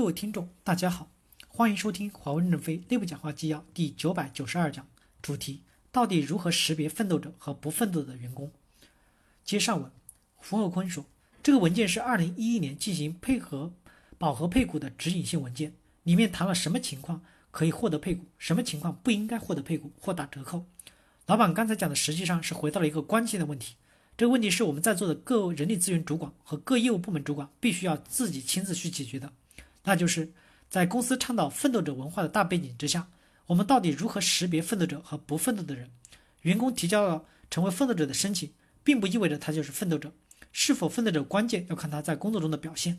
各位听众，大家好，欢迎收听华为任正非内部讲话纪要第九百九十二讲，主题：到底如何识别奋斗者和不奋斗的员工？接上文，胡厚坤说，这个文件是二零一一年进行配合保和配股的指引性文件，里面谈了什么情况可以获得配股，什么情况不应该获得配股或打折扣。老板刚才讲的实际上是回到了一个关键的问题，这个问题是我们在座的各人力资源主管和各业务部门主管必须要自己亲自去解决的。那就是在公司倡导奋斗者文化的大背景之下，我们到底如何识别奋斗者和不奋斗的人？员工提交了成为奋斗者的申请，并不意味着他就是奋斗者。是否奋斗者，关键要看他在工作中的表现。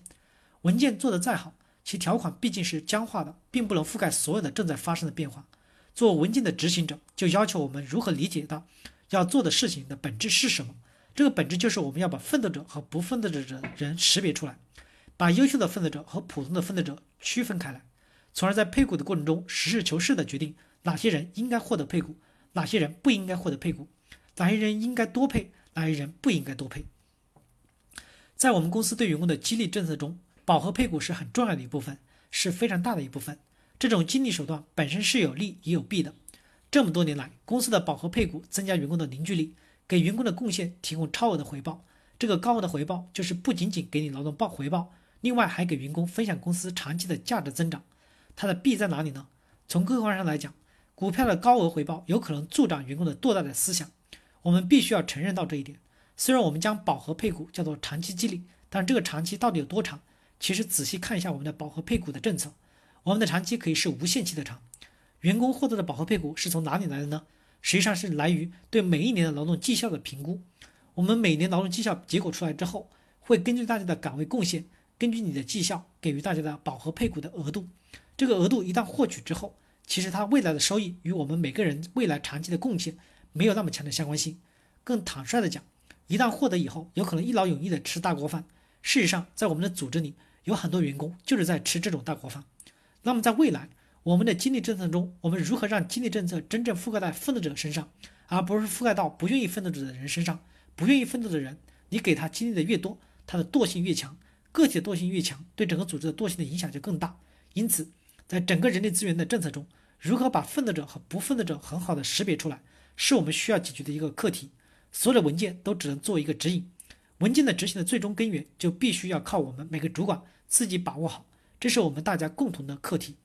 文件做得再好，其条款毕竟是僵化的，并不能覆盖所有的正在发生的变化。做文件的执行者，就要求我们如何理解到要做的事情的本质是什么？这个本质就是我们要把奋斗者和不奋斗者的人识别出来。把优秀的奋斗者和普通的奋斗者区分开来，从而在配股的过程中实事求是地决定哪些人应该获得配股，哪些人不应该获得配股，哪些人应该多配，哪些人不应该多配。在我们公司对员工的激励政策中，饱和配股是很重要的一部分，是非常大的一部分。这种激励手段本身是有利也有弊的。这么多年来，公司的饱和配股增加员工的凝聚力，给员工的贡献提供超额的回报。这个高额的回报就是不仅仅给你劳动报回报。另外还给员工分享公司长期的价值增长，它的弊在哪里呢？从客观上来讲，股票的高额回报有可能助长员工的堕大的思想，我们必须要承认到这一点。虽然我们将饱和配股叫做长期激励，但这个长期到底有多长？其实仔细看一下我们的饱和配股的政策，我们的长期可以是无限期的长。员工获得的保和配股是从哪里来的呢？实际上是来于对每一年的劳动绩效的评估。我们每年劳动绩效结果出来之后，会根据大家的岗位贡献。根据你的绩效给予大家的保和配股的额度，这个额度一旦获取之后，其实它未来的收益与我们每个人未来长期的贡献没有那么强的相关性。更坦率的讲，一旦获得以后，有可能一劳永逸的吃大锅饭。事实上，在我们的组织里，有很多员工就是在吃这种大锅饭。那么在未来，我们的激励政策中，我们如何让激励政策真正覆盖在奋斗者身上，而不是覆盖到不愿意奋斗者的人身上？不愿意奋斗的人，你给他激励的越多，他的惰性越强。个体的惰性越强，对整个组织的惰性的影响就更大。因此，在整个人力资源的政策中，如何把奋斗者和不奋斗者很好的识别出来，是我们需要解决的一个课题。所有的文件都只能做一个指引，文件的执行的最终根源就必须要靠我们每个主管自己把握好，这是我们大家共同的课题。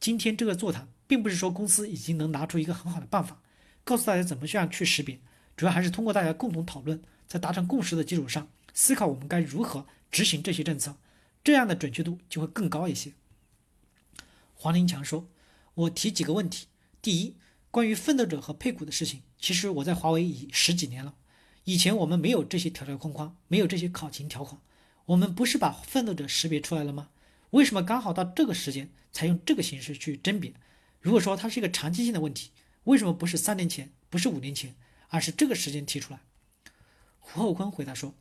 今天这个座谈，并不是说公司已经能拿出一个很好的办法，告诉大家怎么样去识别，主要还是通过大家共同讨论，在达成共识的基础上，思考我们该如何。执行这些政策，这样的准确度就会更高一些。黄林强说：“我提几个问题。第一，关于奋斗者和配股的事情，其实我在华为已十几年了。以前我们没有这些条条框框，没有这些考勤条款，我们不是把奋斗者识别出来了吗？为什么刚好到这个时间才用这个形式去甄别？如果说它是一个长期性的问题，为什么不是三年前，不是五年前，而是这个时间提出来？”胡厚坤回答说。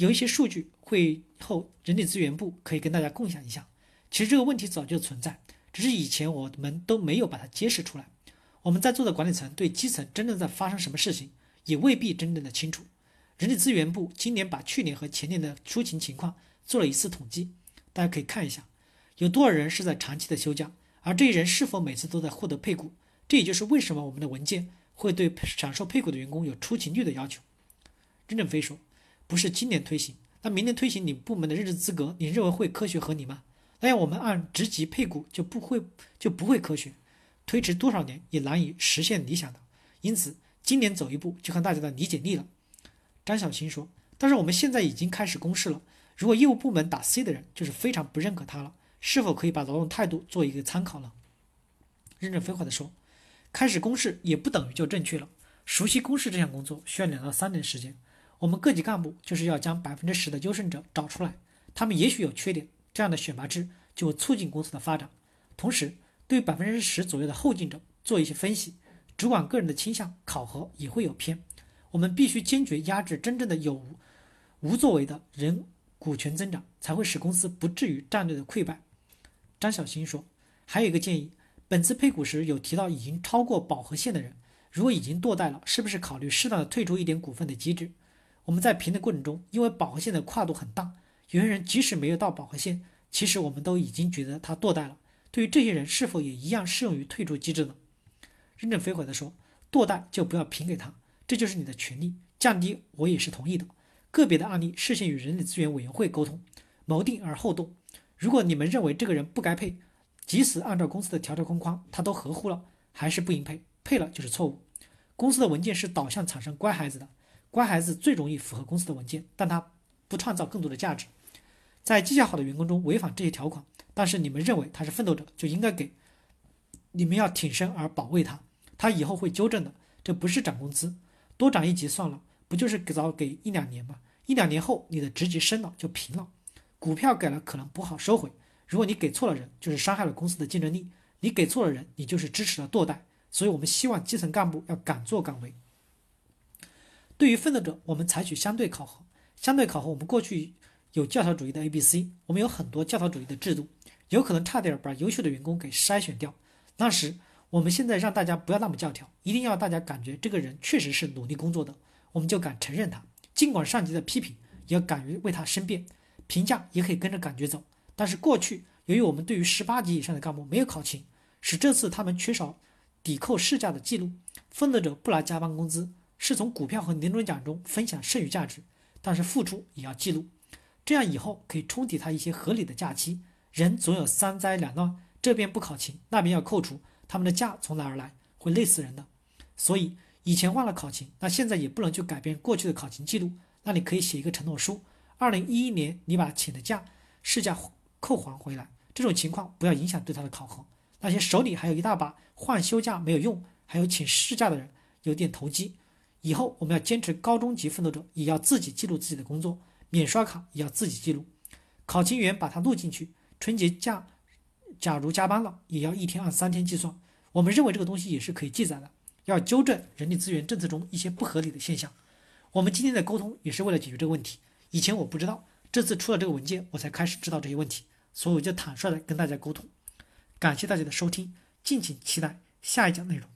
有一些数据会后人力资源部可以跟大家共享一下。其实这个问题早就存在，只是以前我们都没有把它揭示出来。我们在座的管理层对基层真正在发生什么事情也未必真正的清楚。人力资源部今年把去年和前年的出勤情况做了一次统计，大家可以看一下，有多少人是在长期的休假，而这些人是否每次都在获得配股？这也就是为什么我们的文件会对享受配股的员工有出勤率的要求。任正非说。不是今年推行，那明年推行你部门的任职资格，你认为会科学合理吗？那样我们按职级配股就不会就不会科学，推迟多少年也难以实现理想的。因此，今年走一步就看大家的理解力了。张小青说：“但是我们现在已经开始公示了，如果业务部门打 C 的人就是非常不认可他了，是否可以把劳动态度做一个参考呢？”任正非话的说：“开始公示也不等于就正确了，熟悉公示这项工作需要两到三年时间。”我们各级干部就是要将百分之十的优胜者找出来，他们也许有缺点，这样的选拔制就会促进公司的发展。同时，对百分之十左右的后进者做一些分析，主管个人的倾向考核也会有偏。我们必须坚决压制真正的有无无作为的人股权增长，才会使公司不至于战略的溃败。张小新说，还有一个建议，本次配股时有提到已经超过饱和线的人，如果已经堕代了，是不是考虑适当的退出一点股份的机制？我们在评的过程中，因为饱和线的跨度很大，有些人即使没有到饱和线，其实我们都已经觉得他堕代了。对于这些人，是否也一样适用于退出机制呢？任正非回答说：“堕代就不要评给他，这就是你的权利。降低我也是同意的。个别的案例事先与人力资源委员会沟通，谋定而后动。如果你们认为这个人不该配，即使按照公司的条条框框他都合乎了，还是不应配。配了就是错误。公司的文件是导向产生乖孩子的，乖孩子最容易符合公司的文件，但他不创造更多的价值。在绩效好的员工中违反这些条款。”但是你们认为他是奋斗者，就应该给，你们要挺身而保卫他，他以后会纠正的。这不是涨工资，多涨一级算了，不就是给早给一两年吗？一两年后你的职级升了就平了。股票给了可能不好收回，如果你给错了人，就是伤害了公司的竞争力；你给错了人，你就是支持了堕代。所以我们希望基层干部要敢作敢为。对于奋斗者，我们采取相对考核。相对考核，我们过去有教条主义的 A、B、C，我们有很多教条主义的制度。有可能差点把优秀的员工给筛选掉。那时，我们现在让大家不要那么教条，一定要大家感觉这个人确实是努力工作的，我们就敢承认他。尽管上级的批评，也要敢于为他申辩，评价也可以跟着感觉走。但是过去，由于我们对于十八级以上的干部没有考勤，使这次他们缺少抵扣事假的记录。奋斗者不拿加班工资，是从股票和年终奖中分享剩余价值，但是付出也要记录，这样以后可以冲抵他一些合理的假期。人总有三灾两难，这边不考勤，那边要扣除，他们的假从哪儿来？会累死人的。所以以前忘了考勤，那现在也不能去改变过去的考勤记录。那你可以写一个承诺书，二零一一年你把请的假事假扣还回来。这种情况不要影响对他的考核。那些手里还有一大把换休假没有用，还有请事假的人，有点投机。以后我们要坚持高中级奋斗者也要自己记录自己的工作，免刷卡也要自己记录，考勤员把它录进去。春节假，假如加班了，也要一天按三天计算。我们认为这个东西也是可以记载的。要纠正人力资源政策中一些不合理的现象。我们今天的沟通也是为了解决这个问题。以前我不知道，这次出了这个文件，我才开始知道这些问题，所以我就坦率的跟大家沟通。感谢大家的收听，敬请期待下一讲内容。